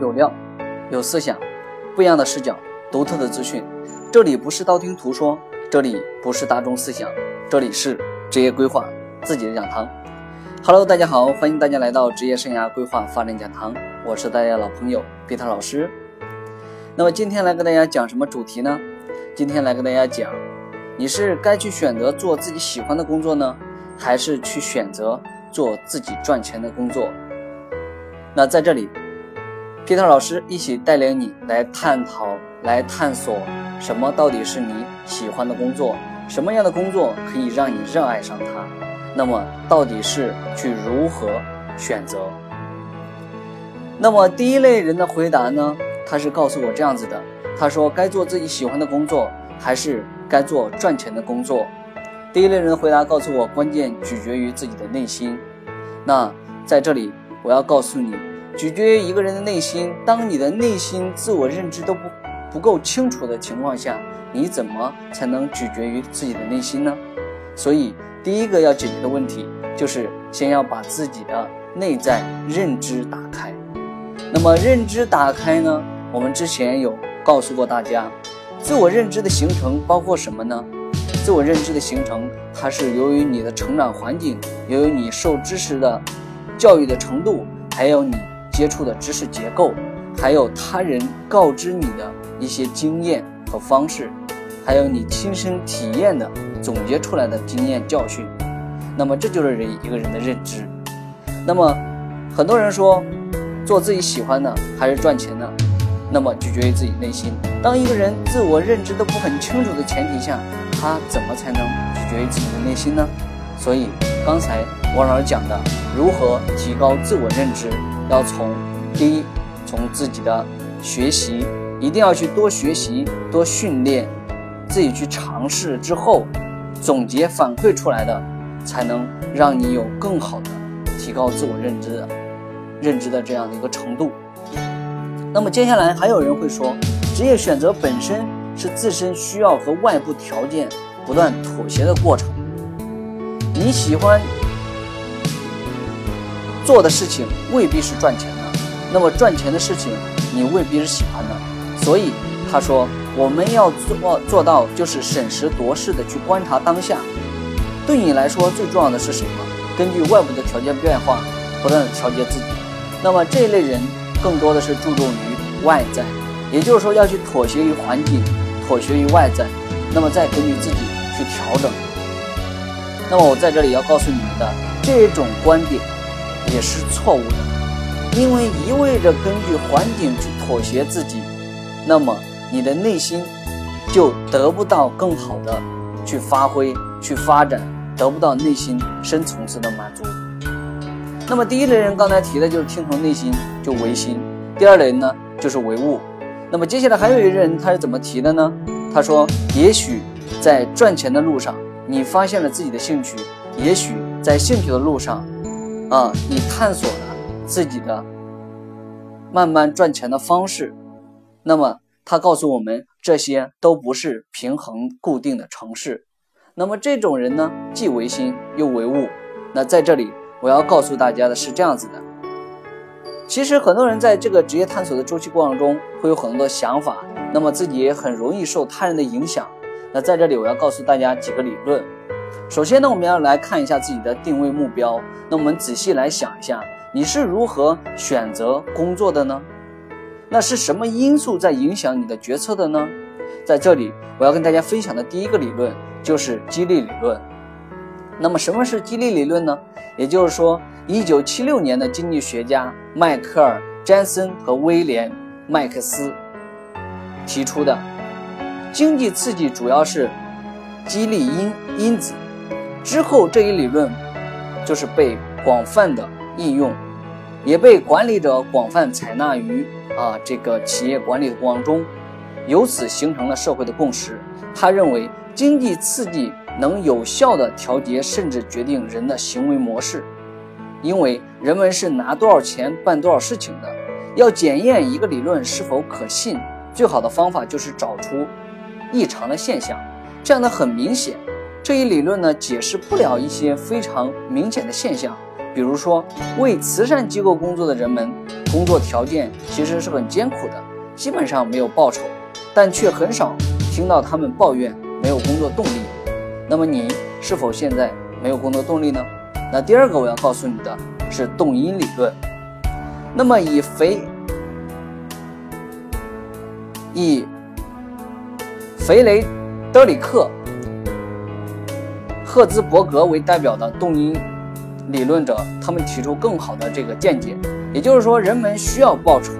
有料、有思想、不一样的视角、独特的资讯。这里不是道听途说，这里不是大众思想，这里是职业规划自己的讲堂。Hello，大家好，欢迎大家来到职业生涯规划发展讲堂，我是大家老朋友比特老师。那么今天来跟大家讲什么主题呢？今天来跟大家讲，你是该去选择做自己喜欢的工作呢，还是去选择做自己赚钱的工作？那在这里，皮特老师一起带领你来探讨、来探索什么到底是你喜欢的工作，什么样的工作可以让你热爱上它？那么到底是去如何选择？那么第一类人的回答呢？他是告诉我这样子的，他说该做自己喜欢的工作，还是该做赚钱的工作？第一类人的回答告诉我，关键取决于自己的内心。那在这里。我要告诉你，取决于一个人的内心。当你的内心自我认知都不不够清楚的情况下，你怎么才能取决于自己的内心呢？所以，第一个要解决的问题就是先要把自己的内在认知打开。那么，认知打开呢？我们之前有告诉过大家，自我认知的形成包括什么呢？自我认知的形成，它是由于你的成长环境，由于你受知识的。教育的程度，还有你接触的知识结构，还有他人告知你的一些经验和方式，还有你亲身体验的总结出来的经验教训，那么这就是人一个人的认知。那么很多人说，做自己喜欢的还是赚钱的，那么取决于自己内心。当一个人自我认知都不很清楚的前提下，他怎么才能取决于自己的内心呢？所以刚才。王老师讲的如何提高自我认知，要从第一，从自己的学习，一定要去多学习、多训练，自己去尝试之后，总结反馈出来的，才能让你有更好的提高自我认知的认知的这样的一个程度。那么接下来还有人会说，职业选择本身是自身需要和外部条件不断妥协的过程，你喜欢。做的事情未必是赚钱的，那么赚钱的事情你未必是喜欢的，所以他说我们要做做到就是审时度势的去观察当下。对你来说最重要的是什么？根据外部的条件变化，不断的调节自己。那么这一类人更多的是注重于外在，也就是说要去妥协于环境，妥协于外在，那么再根据自己去调整。那么我在这里要告诉你们的这种观点。也是错误的，因为一味着根据环境去妥协自己，那么你的内心就得不到更好的去发挥、去发展，得不到内心深层次的满足。那么第一类人刚才提的就是听从内心就唯心，第二类人呢就是唯物。那么接下来还有一个人他是怎么提的呢？他说：也许在赚钱的路上，你发现了自己的兴趣；也许在兴趣的路上。啊，你探索了自己的慢慢赚钱的方式，那么他告诉我们，这些都不是平衡固定的城市。那么这种人呢，既唯心又唯物。那在这里，我要告诉大家的是这样子的：其实很多人在这个职业探索的周期过程中，会有很多想法，那么自己也很容易受他人的影响。那在这里，我要告诉大家几个理论。首先呢，我们要来看一下自己的定位目标。那我们仔细来想一下，你是如何选择工作的呢？那是什么因素在影响你的决策的呢？在这里，我要跟大家分享的第一个理论就是激励理论。那么，什么是激励理论呢？也就是说，一九七六年的经济学家迈克尔·詹森和威廉·麦克斯提出的，经济刺激主要是激励因因子。之后，这一理论就是被广泛的应用，也被管理者广泛采纳于啊这个企业管理的过程中，由此形成了社会的共识。他认为，经济刺激能有效的调节甚至决定人的行为模式，因为人们是拿多少钱办多少事情的。要检验一个理论是否可信，最好的方法就是找出异常的现象，这样的很明显。这一理论呢，解释不了一些非常明显的现象，比如说为慈善机构工作的人们，工作条件其实是很艰苦的，基本上没有报酬，但却很少听到他们抱怨没有工作动力。那么你是否现在没有工作动力呢？那第二个我要告诉你的是动因理论。那么以肥以肥雷德里克·赫兹伯格为代表的动因理论者，他们提出更好的这个见解，也就是说，人们需要报酬，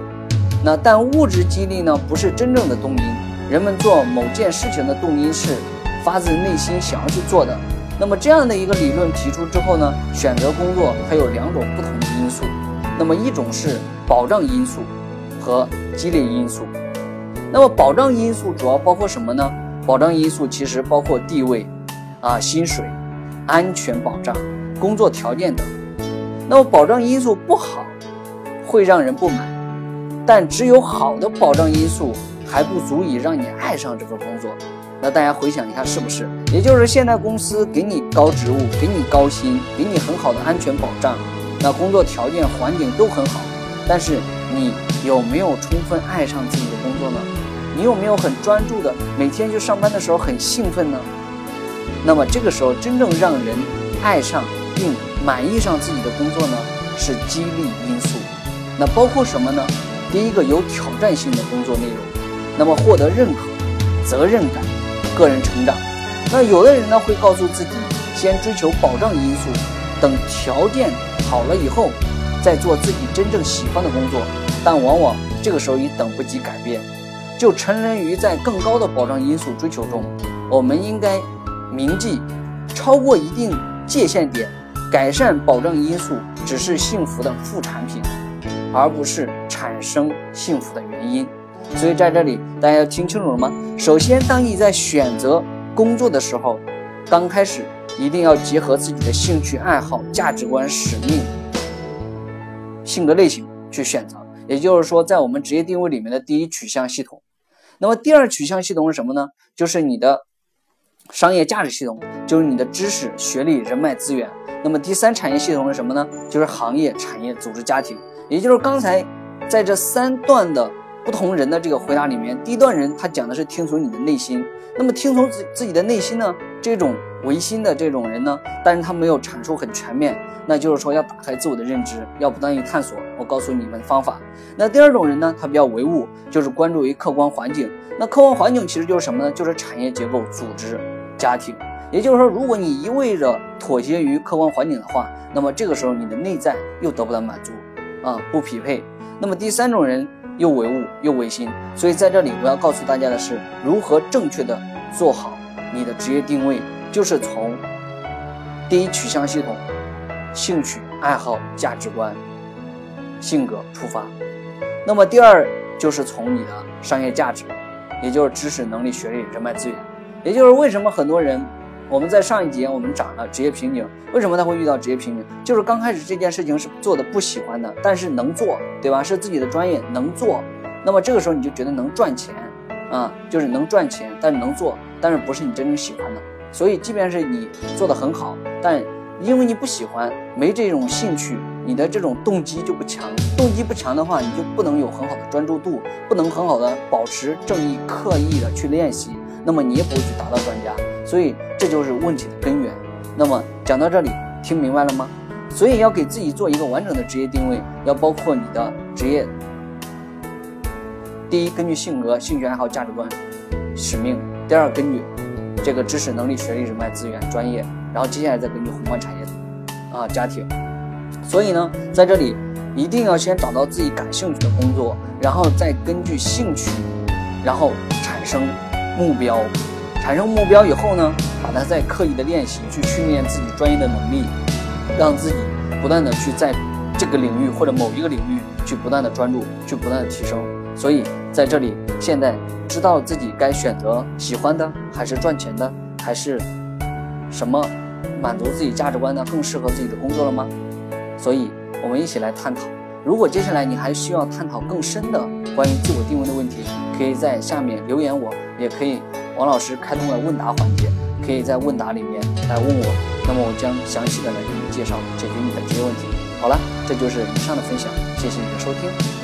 那但物质激励呢，不是真正的动因。人们做某件事情的动因是发自内心想要去做的。那么这样的一个理论提出之后呢，选择工作它有两种不同的因素。那么一种是保障因素和激励因素。那么保障因素主要包括什么呢？保障因素其实包括地位、啊薪水、安全保障、工作条件等。那么保障因素不好，会让人不满。但只有好的保障因素还不足以让你爱上这份工作。那大家回想一下，是不是？也就是现在公司给你高职务，给你高薪，给你很好的安全保障，那工作条件环境都很好，但是你有没有充分爱上自己的工作呢？你有没有很专注的每天去上班的时候很兴奋呢？那么这个时候真正让人爱上并满意上自己的工作呢，是激励因素。那包括什么呢？第一个有挑战性的工作内容，那么获得认可、责任感、个人成长。那有的人呢会告诉自己，先追求保障因素，等条件好了以后，再做自己真正喜欢的工作。但往往这个时候已等不及改变。就沉沦于在更高的保障因素追求中，我们应该铭记，超过一定界限点，改善保障因素只是幸福的副产品，而不是产生幸福的原因。所以在这里，大家要听清楚了吗？首先，当你在选择工作的时候，刚开始一定要结合自己的兴趣爱好、价值观、使命、性格类型去选择。也就是说，在我们职业定位里面的第一取向系统。那么第二取向系统是什么呢？就是你的商业价值系统，就是你的知识、学历、人脉资源。那么第三产业系统是什么呢？就是行业、产业、组织、家庭。也就是刚才在这三段的不同人的这个回答里面，第一段人他讲的是听从你的内心。那么听从自自己的内心呢？这种唯心的这种人呢，但是他没有阐述很全面。那就是说要打开自我的认知，要不断去探索。我告诉你们方法。那第二种人呢，他比较唯物，就是关注于客观环境。那客观环境其实就是什么呢？就是产业结构、组织、家庭。也就是说，如果你一味着妥协于客观环境的话，那么这个时候你的内在又得不到满足，啊，不匹配。那么第三种人又唯物又唯心。所以在这里我要告诉大家的是，如何正确的做好你的职业定位，就是从第一取向系统。兴趣爱好、价值观、性格出发，那么第二就是从你的商业价值，也就是知识、能力、学历、人脉资源，也就是为什么很多人，我们在上一节我们讲了职业瓶颈，为什么他会遇到职业瓶颈？就是刚开始这件事情是做的不喜欢的，但是能做，对吧？是自己的专业能做，那么这个时候你就觉得能赚钱，啊，就是能赚钱，但是能做，但是不是你真正喜欢的，所以即便是你做的很好，但因为你不喜欢，没这种兴趣，你的这种动机就不强。动机不强的话，你就不能有很好的专注度，不能很好的保持正义，刻意的去练习，那么你也不会去达到专家。所以这就是问题的根源。那么讲到这里，听明白了吗？所以要给自己做一个完整的职业定位，要包括你的职业。第一，根据性格、兴趣爱好、价值观、使命；第二，根据这个知识、能力、学历、人脉资源、专业。然后接下来再根据宏观产业，啊家庭，所以呢，在这里一定要先找到自己感兴趣的工作，然后再根据兴趣，然后产生目标，产生目标以后呢，把它再刻意的练习，去训练自己专业的能力，让自己不断的去在这个领域或者某一个领域去不断的专注，去不断的提升。所以在这里，现在知道自己该选择喜欢的，还是赚钱的，还是什么？满足自己价值观的，更适合自己的工作了吗？所以，我们一起来探讨。如果接下来你还需要探讨更深的关于自我定位的问题，可以在下面留言我，也可以王老师开通了问答环节，可以在问答里面来问我。那么我将详细的来给你介绍解决你的职业问题。好了，这就是以上的分享，谢谢你的收听。